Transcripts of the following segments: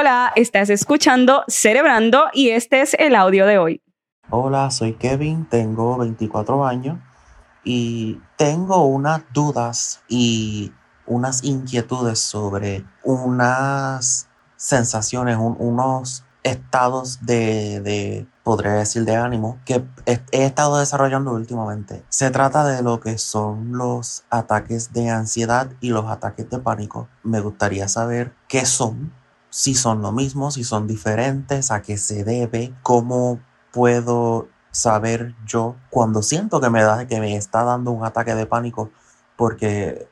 Hola, estás escuchando Cerebrando y este es el audio de hoy. Hola, soy Kevin, tengo 24 años y tengo unas dudas y unas inquietudes sobre unas sensaciones, unos estados de, de, podría decir, de ánimo que he, estado desarrollando últimamente. Se trata de lo que son los ataques de ansiedad y los ataques de pánico. Me gustaría saber qué son, si son lo mismo, si son diferentes, a qué se debe, cómo puedo saber yo cuando siento que me, da, que me está dando un ataque de pánico porque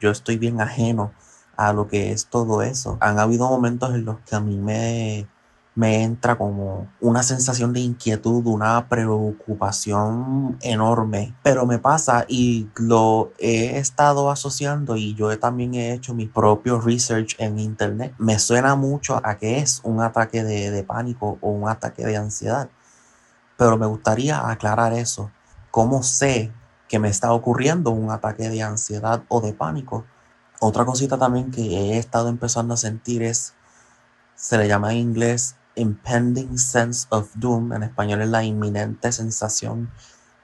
yo estoy bien ajeno a lo que es todo eso. Han habido momentos en los que a mí me, me entra como una sensación de inquietud, una preocupación enorme, pero me pasa y lo he estado asociando y yo también he hecho mi propio research en internet. Me suena mucho a que es un ataque de, de pánico o un ataque de ansiedad pero me gustaría aclarar eso. ¿Cómo sé que me está ocurriendo un ataque de ansiedad o de pánico? Otra cosita también que he estado empezando a sentir es, se le llama en inglés impending sense of doom, en español es la inminente sensación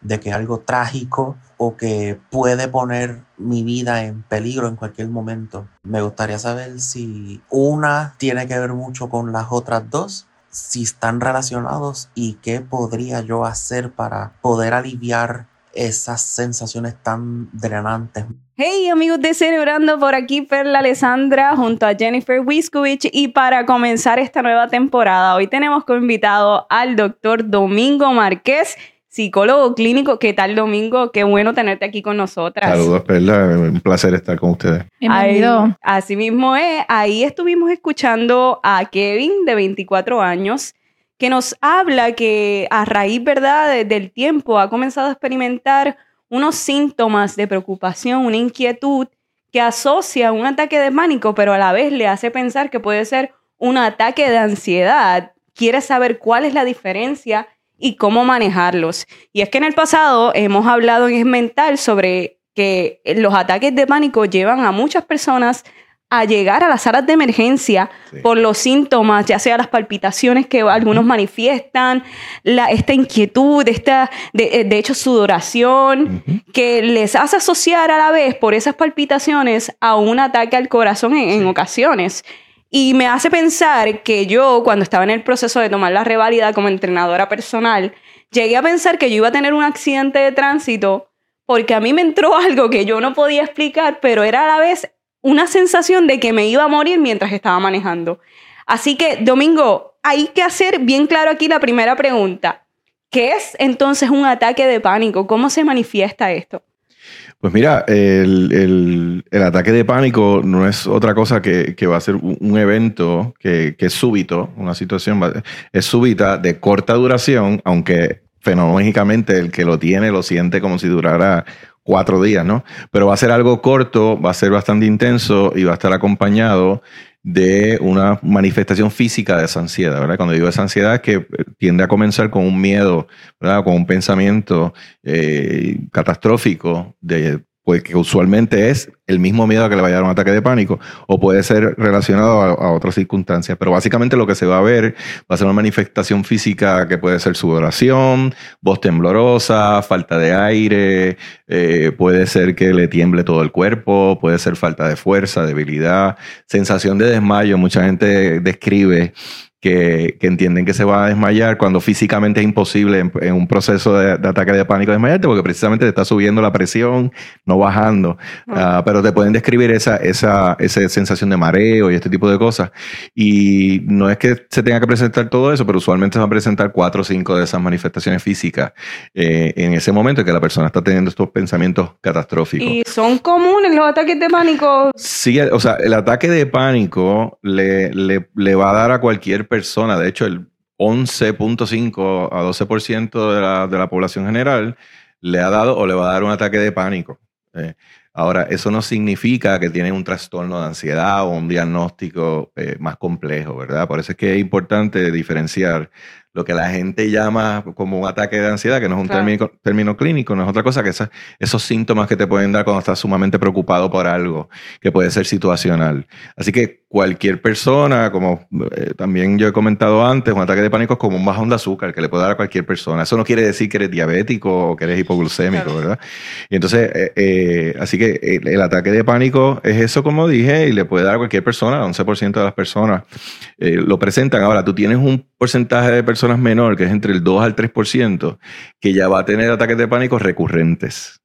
de que algo trágico o que puede poner mi vida en peligro en cualquier momento. Me gustaría saber si una tiene que ver mucho con las otras dos si están relacionados y qué podría yo hacer para poder aliviar esas sensaciones tan drenantes. Hey amigos de Celebrando, por aquí Perla Alessandra junto a Jennifer Wiskovich y para comenzar esta nueva temporada hoy tenemos como invitado al doctor Domingo Márquez psicólogo clínico. ¿Qué tal, Domingo? Qué bueno tenerte aquí con nosotras. Saludos, Perla. Un placer estar con ustedes. Bienvenido. así mismo es. Ahí estuvimos escuchando a Kevin, de 24 años, que nos habla que a raíz, ¿verdad?, del tiempo ha comenzado a experimentar unos síntomas de preocupación, una inquietud que asocia un ataque de pánico, pero a la vez le hace pensar que puede ser un ataque de ansiedad. Quiere saber cuál es la diferencia y cómo manejarlos. Y es que en el pasado hemos hablado en Es Mental sobre que los ataques de pánico llevan a muchas personas a llegar a las salas de emergencia por los síntomas, ya sea las palpitaciones que algunos manifiestan, la, esta inquietud, esta, de, de hecho, sudoración, que les hace asociar a la vez por esas palpitaciones a un ataque al corazón en, en ocasiones. Y me hace pensar que yo, cuando estaba en el proceso de tomar la revalida como entrenadora personal, llegué a pensar que yo iba a tener un accidente de tránsito porque a mí me entró algo que yo no podía explicar, pero era a la vez una sensación de que me iba a morir mientras estaba manejando. Así que, Domingo, hay que hacer bien claro aquí la primera pregunta. ¿Qué es entonces un ataque de pánico? ¿Cómo se manifiesta esto? Pues mira, el, ataque de pánico no es otra cosa que, va a ser un, evento que, es súbito, una situación es súbita, de corta duración, aunque fenomenológicamente el que lo tiene lo siente como si durara cuatro días, ¿no? Pero va a ser algo corto, va a ser bastante intenso y va a estar acompañado de una manifestación física de esa ansiedad, ¿verdad? Cuando digo esa ansiedad es que eh, tiende a comenzar con un miedo, ¿verdad? Con un pensamiento eh, catastrófico de pues que usualmente es el mismo miedo a que le vaya a dar un ataque de pánico, o puede ser relacionado a, otras circunstancias. Pero básicamente lo que se va a ver va a ser una manifestación física que puede ser sudoración, voz temblorosa, falta de aire, eh, puede ser que le tiemble todo el cuerpo, puede ser falta de fuerza, debilidad, sensación de desmayo. Mucha gente describe que, entienden que se va a desmayar cuando físicamente es imposible en, un proceso de, ataque de pánico desmayarte porque precisamente te está subiendo la presión, no bajando. Ah, pero te pueden describir esa, esa, esa sensación de mareo y este tipo de cosas. Y no es que se tenga que presentar todo eso, pero usualmente se van a presentar cuatro o cinco de esas manifestaciones físicas eh, en ese momento en que la persona está teniendo estos pensamientos catastróficos. ¿Y son comunes los ataques de pánico? Sí, o sea, el ataque de pánico le, le, le va a dar a cualquier persona persona, de hecho el 11.5 a 12% de la, de la población general le ha dado o le va a dar un ataque de pánico. Eh, ahora, eso no significa que tienen un trastorno de ansiedad o un diagnóstico eh, más complejo, ¿verdad? Por eso es que es importante diferenciar lo que la gente llama como un ataque de ansiedad, que no es un término, término, clínico, no es otra cosa que esos síntomas que te pueden dar cuando estás sumamente preocupado por algo, que puede ser situacional. Así que cualquier persona, como eh, también yo he comentado antes, un ataque de pánico es como un bajón de azúcar que le puede dar a cualquier persona. Eso no quiere decir que eres diabético o que eres hipoglucémico, ¿verdad? Y entonces, eh, eh, así que el, ataque de pánico es eso, como dije, y le puede dar a cualquier persona, 11% de las personas lo presentan. Ahora, tú tienes un porcentaje de personas menor, que es entre el 2 al 3%, que ya va a tener ataques de pánico recurrentes.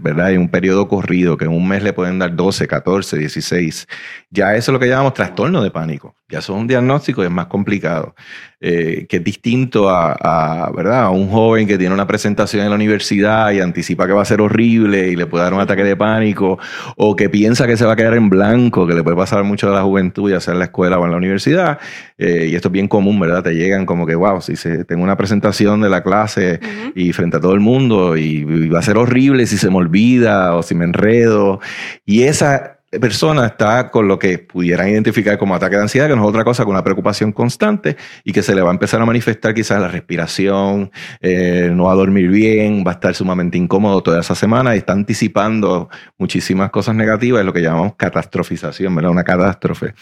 ¿Verdad? Hay un periodo corrido que en un mes le pueden dar 12, 14, 16. Ya eso es lo que llamamos trastorno de pánico. Ya son un diagnóstico y es más complicado. Eh, que es distinto a, ¿verdad? a un joven que tiene una presentación en la universidad y anticipa que va a ser horrible y le puede dar un ataque de pánico, o que piensa que se va a quedar en blanco, que le puede pasar mucho a la juventud, ya sea en la escuela o en la universidad. Eh, y esto es bien común, ¿verdad? Te llegan como que, wow, si se, tengo una presentación de la clase y frente a todo el mundo y va a ser horrible si se me olvida o si me enredo. Y esa persona está con lo que pudieran identificar como ataque de ansiedad, que no es otra cosa que una preocupación constante y que se le va a empezar a manifestar quizás la respiración, eh, no va a dormir bien, va a estar sumamente incómodo toda esa semana y está anticipando muchísimas cosas negativas, es lo que llamamos catastrofización, ¿verdad? Una catástrofe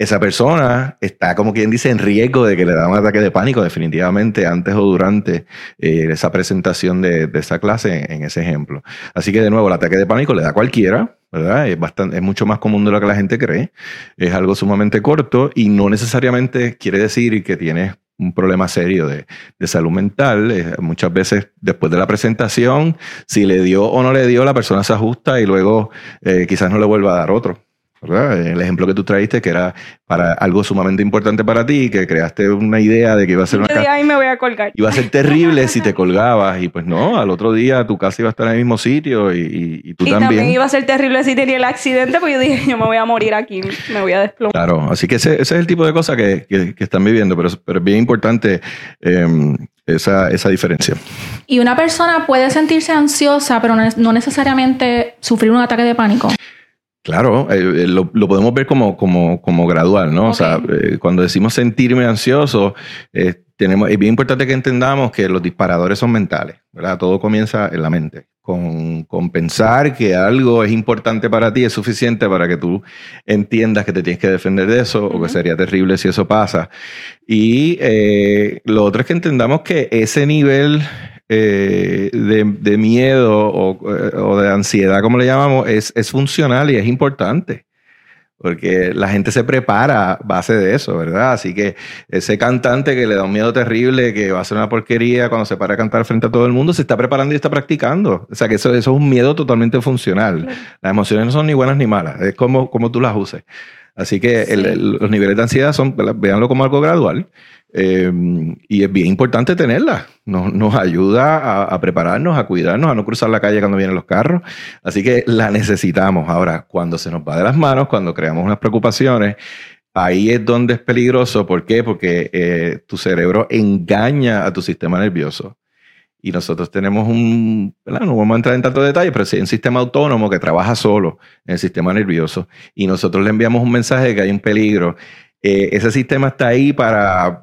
esa persona está, como quien dice, en riesgo de que le da un ataque de pánico definitivamente antes o durante eh, esa presentación de, esa clase en, ese ejemplo. Así que de nuevo, el ataque de pánico le da a cualquiera, ¿verdad? Es, bastante, es mucho más común de lo que la gente cree. Es algo sumamente corto y no necesariamente quiere decir que tienes un problema serio de, salud mental. Muchas veces después de la presentación, si le dio o no le dio, la persona se ajusta y luego eh, quizás no le vuelva a dar otro. El ejemplo que tú traíste, que era para algo sumamente importante para ti, que creaste una idea de que iba a ser una ahí me voy a colgar. Iba a ser terrible si te colgabas, y pues no, al otro día tu casa iba a estar en el mismo sitio y, y, tú y también. iba a ser terrible si tenía el accidente, pues yo dije, yo me voy a morir aquí, me voy a desplomar. Claro, así que ese, es el tipo de cosas que, que, están viviendo, pero, pero es bien importante em, esa, esa, diferencia. Y una persona puede sentirse ansiosa, pero no necesariamente sufrir un ataque de pánico. Claro, eh, eh, lo, podemos ver como, como, como gradual, ¿no? O sea, eh, cuando decimos sentirme ansioso, tenemos, es bien importante que entendamos que los disparadores son mentales, ¿verdad? Todo comienza en la mente. Con, con, pensar que algo es importante para ti es suficiente para que tú entiendas que te tienes que defender de eso o que sería terrible si eso pasa. Y lo otro es que entendamos que ese nivel eh, de, miedo eh, o, de ansiedad, como le llamamos, es, es funcional y es importante porque la gente se prepara a base de eso, ¿verdad? Así que ese cantante que le da un miedo terrible, que va a ser una porquería cuando se para a cantar frente a todo el mundo, se está preparando y está practicando. O sea que eso, eso es un miedo totalmente funcional. Las emociones no son ni buenas ni malas, es como, como tú las uses. Así que los niveles de ansiedad son, véanlo como algo gradual. Eh, y es bien importante tenerla. Nos, nos ayuda a, prepararnos, a cuidarnos, a no cruzar la calle cuando vienen los carros. Así que la necesitamos. Ahora, cuando se nos va de las manos, cuando creamos unas preocupaciones, ahí es donde es peligroso. ¿Por qué? Porque eh, tu cerebro engaña a tu sistema nervioso. Y nosotros tenemos un, no vamos a entrar en tanto detalle, pero sí un sistema autónomo que trabaja solo en el sistema nervioso. Y nosotros le enviamos un mensaje de que hay un peligro. Eh, ese sistema está ahí para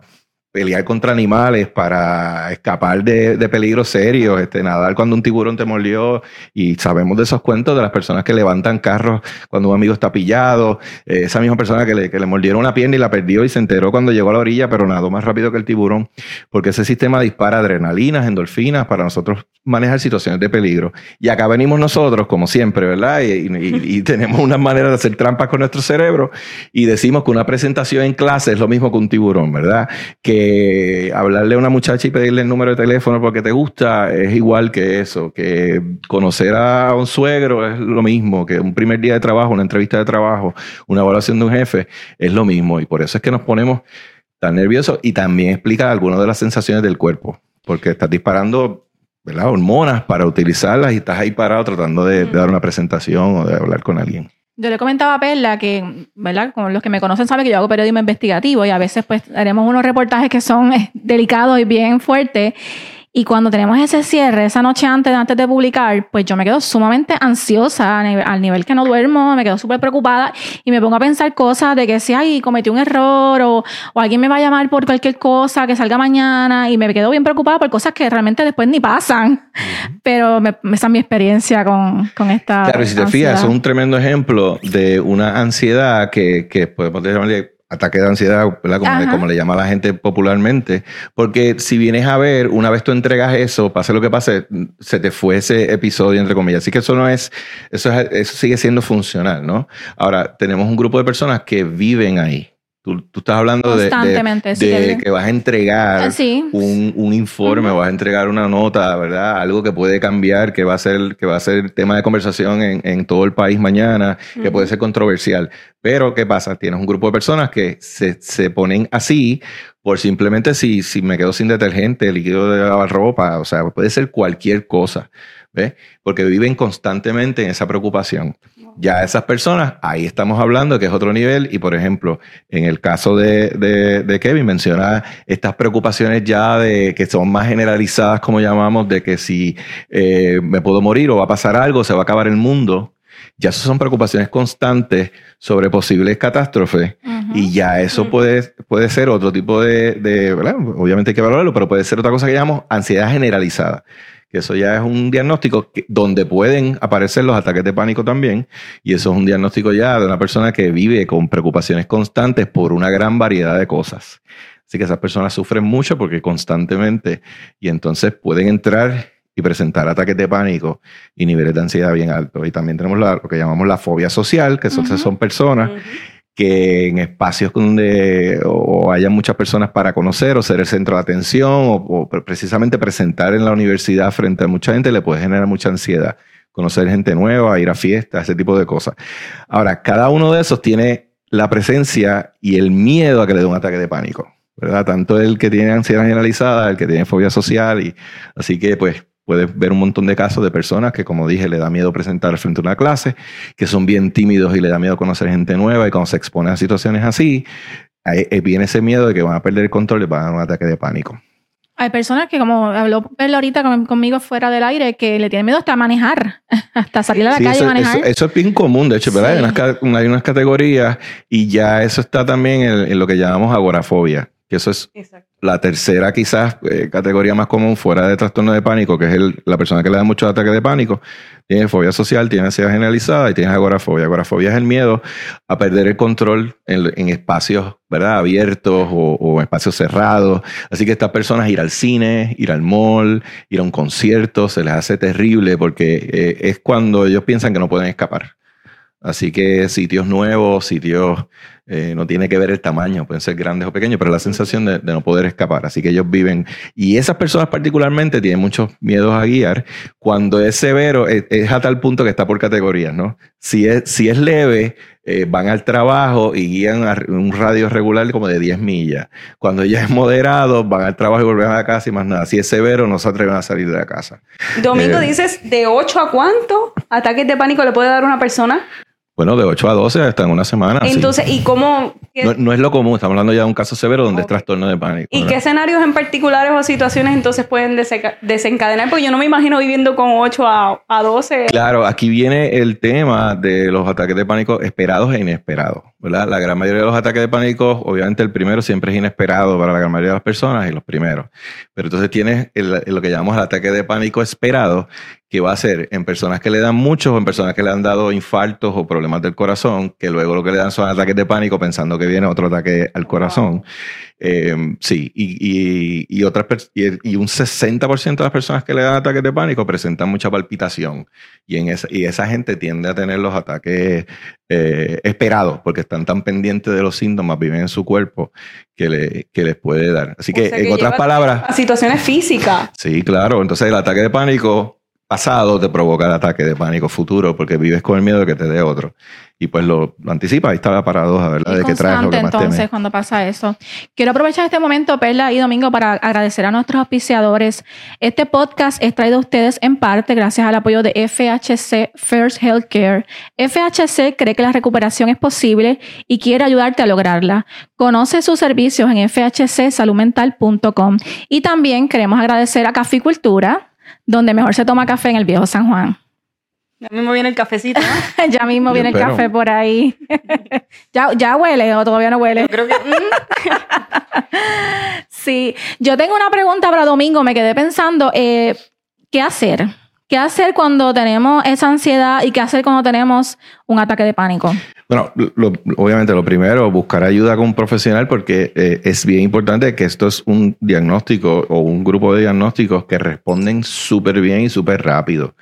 pelear contra animales, para escapar de, peligros serios, este, nadar cuando un tiburón te mordió, y sabemos de esos cuentos de las personas que levantan carros cuando un amigo está pillado, eh, esa misma persona que le, que le mordieron una pierna y la perdió y se enteró cuando llegó a la orilla, pero nadó más rápido que el tiburón, porque ese sistema dispara adrenalinas, endorfinas para nosotros manejar situaciones de peligro. Y acá venimos nosotros, como siempre, ¿verdad? Y, y, y tenemos una manera de hacer trampas con nuestro cerebro y decimos que una presentación en clase es lo mismo que un tiburón, ¿verdad? Que hablarle a una muchacha y pedirle el número de teléfono porque te gusta es igual que eso, que conocer a un suegro es lo mismo, que un primer día de trabajo, una entrevista de trabajo, una evaluación de un jefe es lo mismo y por eso es que nos ponemos tan nerviosos y también explica algunas de las sensaciones del cuerpo, porque estás disparando ¿verdad? hormonas para utilizarlas y estás ahí parado tratando de dar una presentación o de hablar con alguien. Yo le comentaba a Perla que, ¿verdad? Con los que me conocen saben que yo hago periodismo investigativo y a veces pues haremos unos reportajes que son eh, delicados y bien fuertes. Y cuando tenemos ese cierre, esa noche antes, antes de publicar, pues yo me quedo sumamente ansiosa al nivel que no duermo, me quedo súper preocupada y me pongo a pensar cosas de que si, ay, cometí un error o, o, alguien me va a llamar por cualquier cosa que salga mañana y me quedo bien preocupada por cosas que realmente después ni pasan. Pero esa es mi experiencia con, con esta. Claro, y si te fijas, es un tremendo ejemplo de una ansiedad que, que podemos llamarle ataque de ansiedad, Como, le llama la gente popularmente, porque si vienes a ver, una vez tú entregas eso, pase lo que pase, se te fue ese episodio, entre comillas. Así que eso no es, eso, eso sigue siendo funcional, ¿no? Ahora, tenemos un grupo de personas que viven ahí. Tú, estás hablando de, que, vas a entregar ah, un, informe, vas a entregar una nota, ¿verdad? Algo que puede cambiar, que va a ser, que va a ser tema de conversación en, todo el país mañana, que puede ser controversial. Pero, ¿qué pasa? Tienes un grupo de personas que se, se ponen así por simplemente si, si me quedo sin detergente, líquido de lavar ropa, o sea, puede ser cualquier cosa. ¿ves? Porque viven constantemente en esa preocupación. Ya esas personas, ahí estamos hablando que es otro nivel. Y por ejemplo, en el caso de, de, Kevin menciona estas preocupaciones ya de que son más generalizadas, como llamamos, de que si eh, me puedo morir o va a pasar algo, se va a acabar el mundo. Ya eso son preocupaciones constantes sobre posibles catástrofes. Y ya eso puede, puede ser otro tipo de, de obviamente hay que valorarlo, pero puede ser otra cosa que llamamos ansiedad generalizada que eso ya es un diagnóstico donde pueden aparecer los ataques de pánico también, y eso es un diagnóstico ya de una persona que vive con preocupaciones constantes por una gran variedad de cosas. Así que esas personas sufren mucho porque constantemente, y entonces pueden entrar y presentar ataques de pánico y niveles de ansiedad bien altos. Y también tenemos lo que llamamos la fobia social, que son personas que en espacios donde o haya muchas personas para conocer o ser el centro de atención o, precisamente presentar en la universidad frente a mucha gente le puede generar mucha ansiedad. Conocer gente nueva, ir a fiestas, ese tipo de cosas. Ahora, cada uno de esos tiene la presencia y el miedo a que le dé un ataque de pánico, ¿verdad? Tanto el que tiene ansiedad generalizada, el que tiene fobia social y así que pues Puedes ver un montón de casos de personas que, como dije, le da miedo presentar frente a una clase, que son bien tímidos y le da miedo conocer gente nueva y cuando se exponen a situaciones así, eh, viene ese miedo de que van a perder el control y van a dar un ataque de pánico. Hay personas que, como habló Perla ahorita conmigo fuera del aire, que le tienen miedo hasta manejar, hasta salir a la calle y manejar. Eso, es bien común, de hecho, ¿verdad? Hay, unas, categorías y ya eso está también en, lo que llamamos agorafobia, que eso es la tercera quizás eh, categoría más común fuera de trastorno de pánico, que es el, la persona que le da muchos ataques de pánico, tiene fobia social, tiene ansiedad generalizada y tiene agorafobia. Agorafobia es el miedo a perder el control en, espacios ¿verdad? abiertos o, espacios cerrados. Así que estas personas ir al cine, ir al mall, ir a un concierto, se les hace terrible porque eh, es cuando ellos piensan que no pueden escapar. Así que sitios nuevos, sitios eh, no tiene que ver el tamaño, pueden ser grandes o pequeños, pero la sensación de, no poder escapar. Así que ellos viven, y esas personas particularmente tienen muchos miedos a guiar. Cuando es severo, es, a tal punto que está por categorías, ¿no? Si es, si es leve, eh, van al trabajo y guían a un radio regular como de 10 millas. Cuando ya es moderado, van al trabajo y vuelven a la casa y más nada. Si es severo, no se atreven a salir de la casa. Domingo, eh, dices, ¿de 8 a cuánto ataques de pánico le puede dar una persona? Bueno, de 8 a 12 hasta en una semana. Entonces, ¿y cómo? No, es lo común, estamos hablando ya de un caso severo donde es trastorno de pánico. ¿Y qué escenarios en particulares o situaciones entonces pueden desencadenar? Porque yo no me imagino viviendo con 8 a, a 12. Claro, aquí viene el tema de los ataques de pánico esperados e inesperados. ¿Verdad? La gran mayoría de los ataques de pánico, obviamente el primero siempre es inesperado para la gran mayoría de las personas y los primeros. Pero entonces tienes lo que llamamos el ataque de pánico esperado, que va a ser en personas que le dan muchos o en personas que le han dado infartos o problemas del corazón, que luego lo que le dan son ataques de pánico pensando que viene otro ataque al corazón. Em, sí, y, y, otras, y, un 60% de las personas que le dan ataques de pánico presentan mucha palpitación. Y, en esa, y esa gente tiende a tener los ataques eh, esperados, porque están tan pendientes de los síntomas, viven en su cuerpo, que, le, que les puede dar. Así que, en otras palabras... A situaciones físicas. Sí, claro. Entonces el ataque de pánico pasado te provoca el ataque de pánico futuro porque vives con el miedo de que te dé otro. Y pues lo, lo anticipa. Ahí está la paradoja, ¿verdad? Y de que traes lo que más entonces temes. cuando pasa eso. Quiero aprovechar este momento, Perla y Domingo, para agradecer a nuestros auspiciadores. Este podcast es traído a ustedes en parte gracias al apoyo de FHC First Healthcare. FHC cree que la recuperación es posible y quiere ayudarte a lograrla. Conoce sus servicios en fhcsaludmental.com. Y también queremos agradecer a Caficultura, donde mejor se toma café en el viejo San Juan. Ya mismo viene el cafecito, ¿no? ya mismo Yo viene el café por ahí. ya, ya huele o todavía no huele. Yo creo que... mm, Sí, yo tengo una pregunta para Domingo. Me quedé pensando, eh, ¿qué hacer? ¿Qué hacer cuando tenemos esa ansiedad y qué hacer cuando tenemos un ataque de pánico? Bueno, obviamente lo primero, buscar ayuda con un profesional porque eh, es bien importante que esto es un diagnóstico o un grupo de diagnósticos que responden súper bien y súper rápido.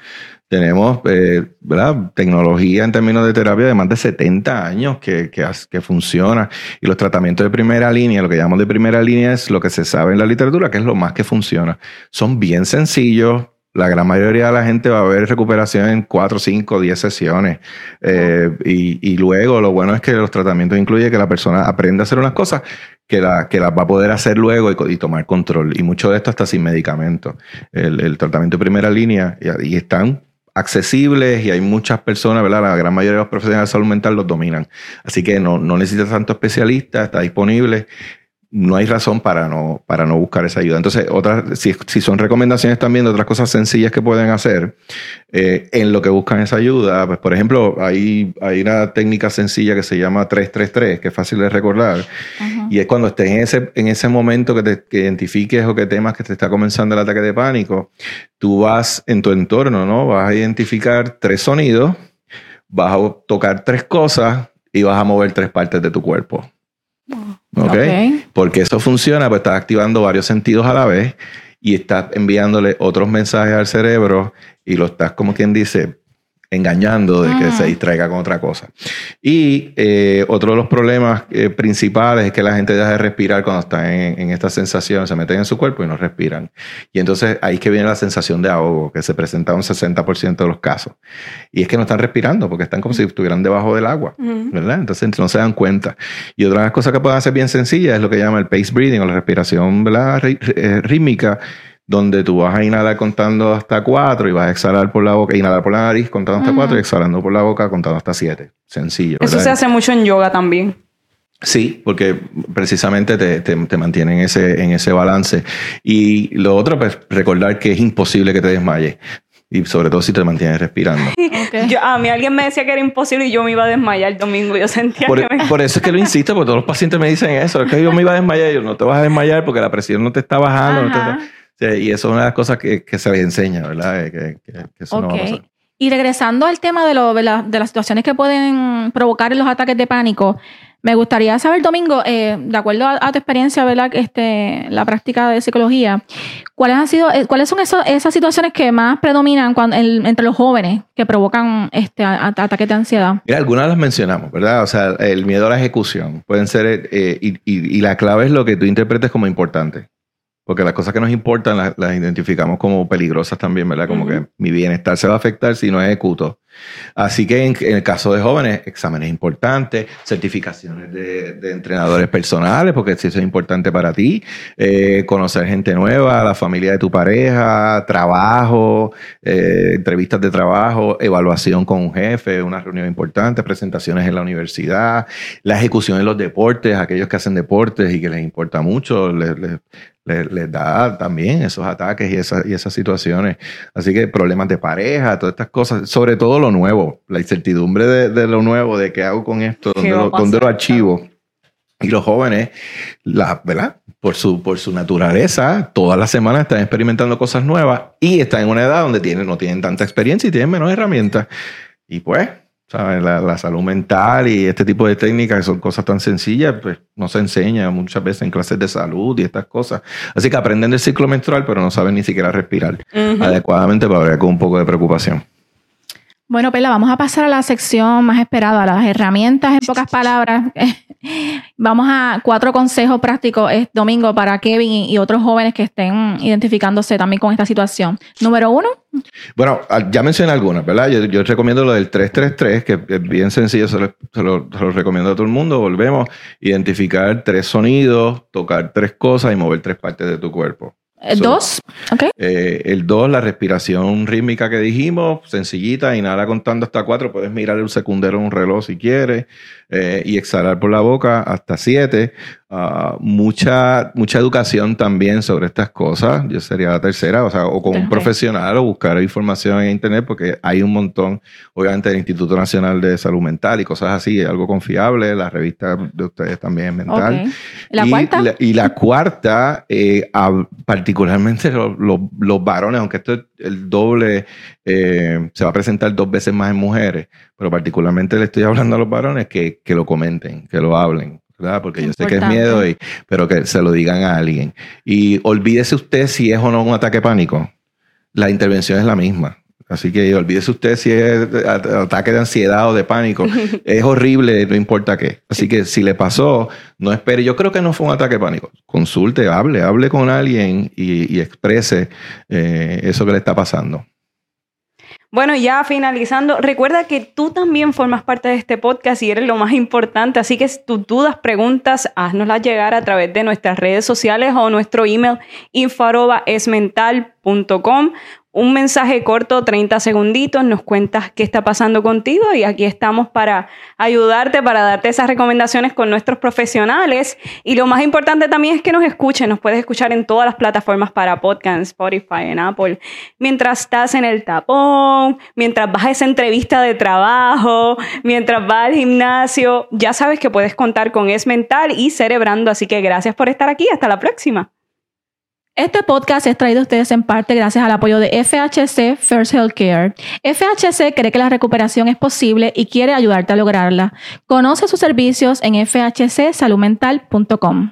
Tenemos eh, ¿verdad? tecnología en términos de terapia de más de 70 años que, que, que funciona y los tratamientos de primera línea, lo que llamamos de primera línea es lo que se sabe en la literatura, que es lo más que funciona. Son bien sencillos. La gran mayoría de la gente va a ver recuperación en 4, 5, 10 sesiones. Eh, y, y luego lo bueno es que los tratamientos incluyen que la persona aprenda a hacer unas cosas que, la, que las va a poder hacer luego y, tomar control. Y mucho de esto está sin medicamentos. El, el tratamiento de primera línea y, y están accesibles y hay muchas personas, ¿verdad? La gran mayoría de los profesionales de salud mental los dominan. Así que no, no necesitas tanto especialista, está disponible. No hay razón para no, para no buscar esa ayuda. Entonces, otras, si, si son recomendaciones también de otras cosas sencillas que pueden hacer, eh, en lo que buscan esa ayuda. Pues, por ejemplo, hay, hay una técnica sencilla que se llama 333, que es fácil de recordar. Y es cuando estés en ese, en ese momento que, te, que identifiques o que temas que te está comenzando el ataque de pánico, tú vas en tu entorno, ¿no? Vas a identificar tres sonidos, vas a tocar tres cosas y vas a mover tres partes de tu cuerpo. ¿Ok? Ok. Porque eso funciona, pues estás activando varios sentidos a la vez y estás enviándole otros mensajes al cerebro y lo estás, como quien dice, engañando de que Ah. se distraiga con otra cosa. Y eh, otro de los problemas eh, principales es que la gente deja de respirar cuando está en, en esta sensación, se meten en su cuerpo y no respiran. Y entonces ahí es que viene la sensación de ahogo, que se presenta en un 60% de los casos. Y es que no están respirando porque están como si estuvieran debajo del agua. ¿verdad? Entonces no se dan cuenta. Y otra de las cosas que pueden hacer bien sencillas es lo que llama el pace breathing o la respiración eh, rítmica, donde tú vas a inhalar contando hasta cuatro y vas a exhalar por la boca, inhalar por la nariz contando hasta cuatro y exhalando por la boca contando hasta siete. Sencillo. Eso ¿verdad? se hace mucho en yoga también. Sí, porque precisamente te, te, te mantiene en ese, en ese balance. Y lo otro, pues recordar que es imposible que te desmayes. Y sobre todo si te mantienes respirando. Yo- a mí alguien me decía que era imposible y yo me iba a desmayar el domingo. Yo sentía Por, que me... por eso es que lo insisto, porque todos los pacientes me dicen eso. Es que yo me iba a desmayar. Yo no te vas a desmayar porque la presión no te está bajando. no te Ajá. está- Sí, y eso es una de las cosas que, que se les enseña, ¿verdad? Que, que- que eso no va a Ok. pasar. Y regresando al tema de, lo, de, la- de las situaciones que pueden provocar los ataques de pánico, me gustaría saber, Domingo, eh, de acuerdo a, a tu experiencia, ¿verdad? Este, la práctica de psicología, ¿cuáles han sido, eh, cuáles son esas situaciones que más predominan cuando, entre los jóvenes que provocan este a- a- ataques de ansiedad? Mira, algunas las mencionamos, ¿verdad? O sea, el miedo a la ejecución. Pueden ser, eh, y, y- y la clave es lo que tú interpretes como importante. Porque las cosas que nos importan las, las identificamos como peligrosas también, ¿verdad? Como que mi bienestar se va a afectar si no ejecuto. Así que en, el caso de jóvenes, exámenes importantes, certificaciones de, entrenadores personales, porque si eso es importante para ti, eh, conocer gente nueva, la familia de tu pareja, trabajo, eh, entrevistas de trabajo, evaluación con un jefe, una reunión importante, presentaciones en la universidad, la ejecución en los deportes, aquellos que hacen deportes y que les importa mucho, les, les- da también esos ataques y, esas y esas situaciones. Así que problemas de pareja, todas estas cosas, sobre todo lo nuevo, la incertidumbre de, de lo nuevo, de qué hago con esto, ¿Qué dónde lo, dónde lo archivo. Y los jóvenes, la, ¿verdad? Por su, por su naturaleza, todas las semanas están experimentando cosas nuevas y están en una edad donde tienen, no tienen tanta experiencia y tienen menos herramientas. Y pues, ¿sabes? La, la salud mental y este tipo de técnicas que son cosas tan sencillas, pues no se enseña muchas veces en clases de salud y estas cosas. Así que aprenden del ciclo menstrual, pero no saben ni siquiera respirar Ujú. adecuadamente para ver con un poco de preocupación. Bueno, Pela, vamos a pasar a la sección más esperada, a las herramientas, en pocas palabras. vamos a cuatro consejos prácticos es domingo para Kevin y, otros jóvenes que estén identificándose también con esta situación. Número uno. Bueno, ah, ya mencioné algunas, ¿verdad? Yo, recomiendo lo del 333, que es bien sencillo, se lo, recomiendo a todo el mundo. Volvemos, identificar tres sonidos, tocar tres cosas y mover tres partes de tu cuerpo. ¿El dos? Okay. Eh, el dos, la respiración rítmica que dijimos, sencillita, inhala contando hasta cuatro. Puedes mirar el secundero en un reloj si quieres. Eh, y exhalar por la boca hasta siete. Ah, mucha, mucha educación también sobre estas cosas. Yo sería la tercera, o sea, o con un profesional o buscar información en internet, porque hay un montón, obviamente, del Instituto Nacional de Salud Mental y cosas así, algo confiable. La revista de ustedes también es mental. ¿La y, cuarta? La, y la cuarta, eh, particularmente los, varones, aunque esto es el doble, eh, se va a presentar dos veces más en mujeres, pero particularmente le estoy hablando a los varones que, que lo comenten, que lo hablen. ¿verdad? Porque yo sé que es miedo, y, pero que se lo digan a alguien. Y olvídese usted si es o no un ataque pánico. La intervención es la misma. Así que olvídese usted si es ataque de ansiedad o de pánico. es horrible, no importa qué. Así que si le pasó, no espere. Yo creo que no fue un ataque de pánico. Consulte, hable, hable con alguien y, exprese eh, eso que le está pasando. Bueno, ya finalizando, recuerda que tú también formas parte de este podcast y eres lo más importante, así que tus dudas, preguntas, haznoslas llegar a través de nuestras redes sociales o nuestro email info.esmental.com un mensaje corto, 30 segunditos, nos cuentas qué está pasando contigo y aquí estamos para ayudarte, para darte esas recomendaciones con nuestros profesionales. Y lo más importante también es que nos escuchen, nos puedes escuchar en todas las plataformas para podcast, Spotify, en Apple, mientras estás en el tapón, mientras vas a esa entrevista de trabajo, mientras vas al gimnasio, ya sabes que puedes contar con Es Mental y Cerebrando, así que gracias por estar aquí, hasta la próxima. Este podcast es traído a ustedes en parte gracias al apoyo de FHC First Healthcare. FHC cree que la recuperación es posible y quiere ayudarte a lograrla. Conoce sus servicios en fhcsaludmental.com.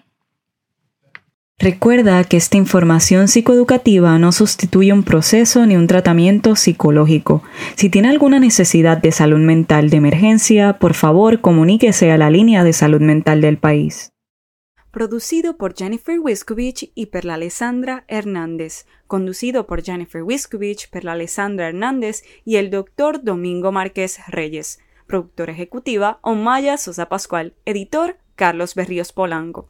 Recuerda que esta información psicoeducativa no sustituye un proceso ni un tratamiento psicológico. Si tiene alguna necesidad de salud mental de emergencia, por favor comuníquese a la línea de salud mental del país. Producido por Jennifer Wiskovich y Perla Alessandra Hernández. Conducido por Jennifer Wiskovich, Perla Alessandra Hernández y el doctor Domingo Márquez Reyes. Productora ejecutiva Omaya Sosa Pascual. Editor Carlos Berríos Polanco.